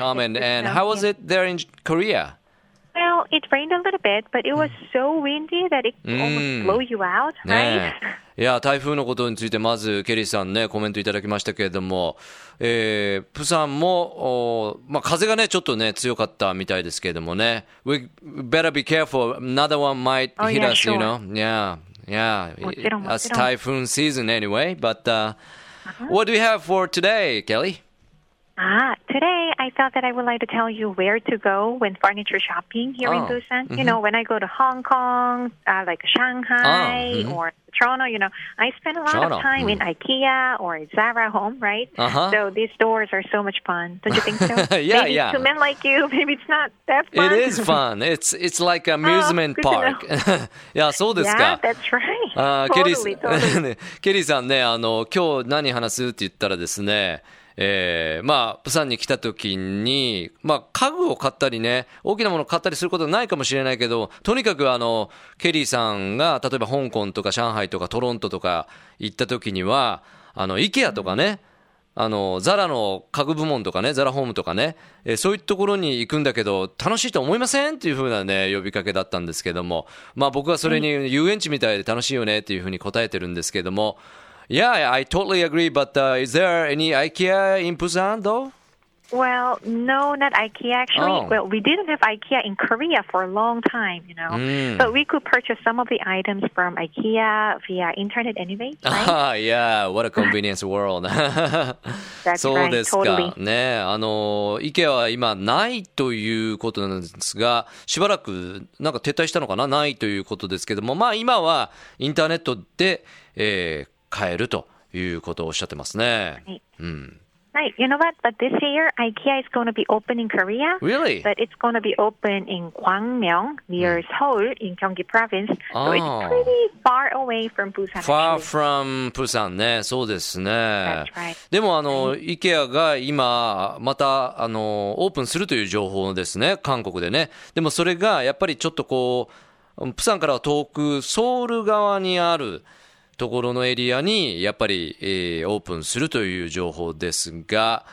comment. It's And snow, how was yeah. it there in Korea? Well, it rained a little bit, but it was so windy that it Mm. almost blow you out, ね right? え。いや、台風のことについて、まず、ケリーさんね、コメントいただきましたけれども、えー、プサンも、おまあ、風がね、ちょっとね、強かったみたいですけれどもね。We better be careful. Another one might Oh, hit yeah, us, you sure. know. Yeah, yeah. もちろんも It's ちろん typhoon season anyway. But, uh, what do we have for today, Kelly? Ah, today I thought that I would like to tell you where to go when furniture shopping here oh, in Busan. Mm-hmm. You know, when I go to Hong Kong, uh, like Shanghai oh, mm-hmm. or Toronto, you know, I spend a lot Toronto. of time mm. in IKEA or Zara Home, right? Uh-huh. So these stores are so much fun. Don't you think so? yeah, maybe yeah. To men like you, maybe it's not that fun. It is fun. It's it's like oh, amusement oh, park. Yeah, that's right. Uh, あ、totally, ケリー、totally. ケリーさんね、あの、今日何話すって言ったらですね、えー、まあ、プサンに来た時に、まあ、家具を買ったりね、大きなものを買ったりすることはないかもしれないけど、とにかくあの、ケリーさんが、例えば香港とか上海とかトロントとか行った時には、あの、イケアとかね、あの、ザラの家具部門とかね、ザラホームとかね、えーそういうところに行くんだけど、楽しいと思いませんっていう風なね、呼びかけだったんですけども、まあ僕はそれに遊園地みたいで楽しいよねっていう風に答えてるんですけども、Yeah, I totally agree, but、uh, is there any IKEA in Busan though? Well, no, not IKEA actually. Oh. Well, we didn't have IKEA in Korea for a long time, you know. Mm. But we could purchase some of the items from IKEA via internet anyway, right? Ah, yeah, what a convenience world. That's そう right, ですか totally.。ね、あの、IKEA は今ないということなんですが、しばらくなんか撤退したのかなないということですけども、まあ今はインターネットで、えー買えるということをおっしゃってますね。はいうん。Right. You know what? But this year, IKEA is going to be open in Korea. Really? But it's going to be open in Gwangmyeong, near Seoul, in Gyeonggi Province. So Oh. it's pretty far away from Busan. Far from Busan ね。そうですね That's right.。でもあの、IKEA が今、また、あの、オープンするという情報ですね。韓国でね。でもそれが、やっぱりちょっとこう、プサンからは遠く、ソウル側にあるところのエリアに、やっぱり、えーオープンするという情報ですが、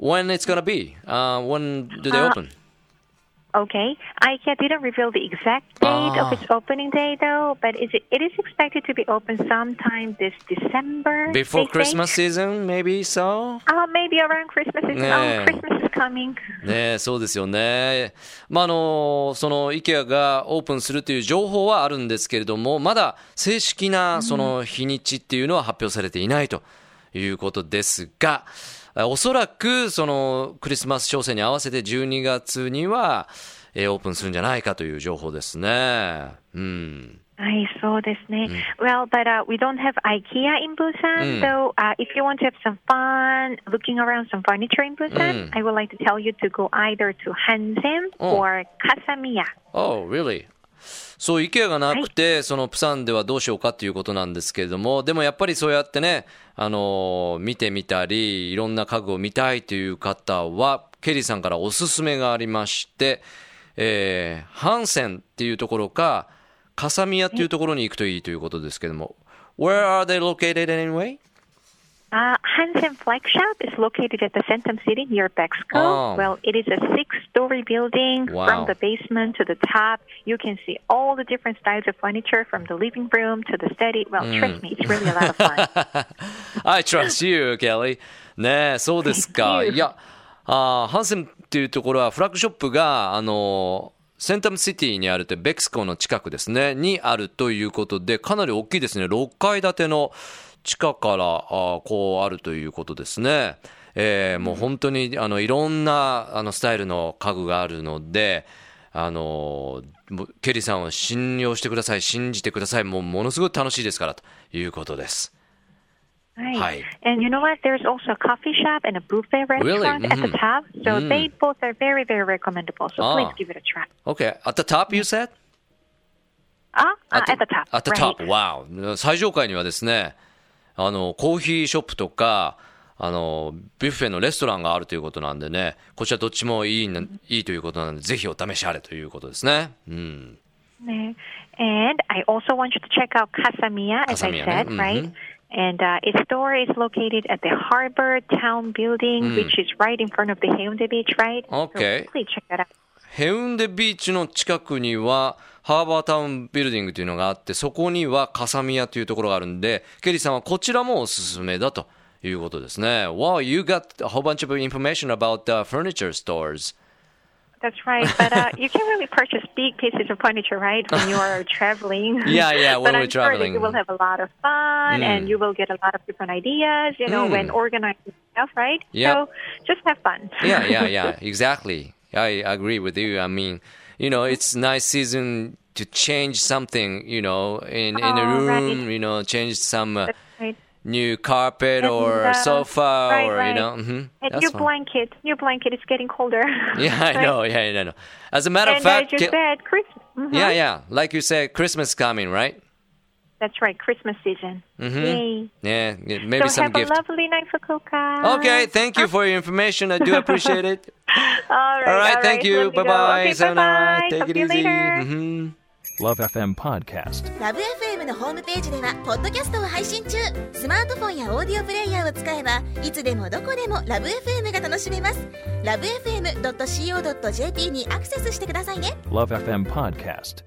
when it's gonna be?、Uh, when do they あ open? Okay. IKEA didn't reveal the exact date Ah. of its opening day, though, but it, it is expected to be open sometime this December. Before. Christmas season, maybe so? Oh, maybe around Christmas. Is, Yeah. Oh, Christmas is coming. ねえそうですよね。まあ、あの、その IKEA がオープンするという情報はあるんですけれども、まだ正式なその日にちっていうのは発表されていないということですが、おそらくそのクリスマス商戦に合わせて12月には、えーオープンするんじゃないかという情報ですね。うん。I saw this name. Well, but uh, we don't have IKEA in Busan. Mm. So uh, if you want to have some fun looking around some furniture in Busan, Mm. I would like to tell you to go either to Hansen Oh. or Kasamiya. Oh, really? そう、IKEA がなくて、そのプサンではどうしようかっていうことなんですけれども、でもやっぱりそうやってね、あの見てみたり、いろんな家具を見たいという方は、ケリーさんからおすすめがありまして、えー、ハンセンっていうところか、カサミヤっていうところに行くといいということですけれども、Where are they located anyway? Uh, Hansen Flag Shop is located at the Centum City near Bexco. Oh. Well, it is a six-story building. Wow. From the basement to the top, you can see all the different styles of furniture from the living room to the study. Well, trust me, it's really a lot of fun. I trust you, Kelly. ねえ、そうですか。いや、あーハンセンっていうところは、フラッグショップが、あのーセンタムシティにあるって、ベクスコの近くですね、にあるということで、かなり大きいですね。6階建ての地下から、あーこうあるということですね。えーもう本当に、あの、いろんな、あの、スタイルの家具があるので、あのケリーさんを信用してください、信じてください。もう、ものすごい楽しいですから、ということです。Right. Hi. And you know what? There's also a coffee shop and a buffet Really? restaurant at the Mhm. top. So Mm. they both are very, very recommendable. So Ah. please give it a try. Okay, at the top you said? Ah, uh, at the top. At the right. top, wow. 最上階にはですね、あの、コーヒーショップとか、あの、ビュッフェのレストランがあるということなんでね、こちらどっちもいいな、いいということなんで、ぜひお試しあれということですね。うん。Yeah. And I also want you to check out Casamiya, as I said, mhm. right? And uh, its store is located at the Harbor Town Building, which is right in front of the Haeundae Beach, right? Okay. So please check that out. ヘウンデビーチの近くには、ハーバータウンビルディングというのがあって、そこにはカサミヤというところがあるんで、ケリーさんはこちらもおすすめだということですね。Wow, you got a whole bunch of information about the furniture stores. That's right, but uh, you can really purchase big pieces of furniture, right, when you are traveling. Yeah, yeah, when but we're I'm sure traveling. you will have a lot of fun, and you will get a lot of different ideas, you know, when organizing stuff, right? Yep. So just have fun. yeah, yeah, yeah, exactly. I agree with you. I mean, you know, it's nice season to change something, you know, in in a Oh, room, right. you know, change some uh, right. new carpet And, or uh, sofa right, or you know. mhm, And your fine. blanket, your blanket is getting colder. Yeah, I know. Yeah, I know. As a matter of And I fact, just Ke- said Christmas. Mhm. yeah, yeah. Like you said, Christmas coming, right? That's right, Christmas season. Yay. Yeah, maybe so some have gift. a lovely night, Fukuoka. Okay, thank you for your information. I do appreciate it. All right, All right, thank you. Bye bye. Okay, Sayonara. Take Talk it easy. later. Mhm. Love FM Podcast. ラブ f m のホームページではポッドキャストを配信中スマートフォンやオーディオプレイヤーを使えばいつでもどこでもラブ f m が楽しめますラブ FM.co.jp にアクセスしてくださいね Love FM Podcast.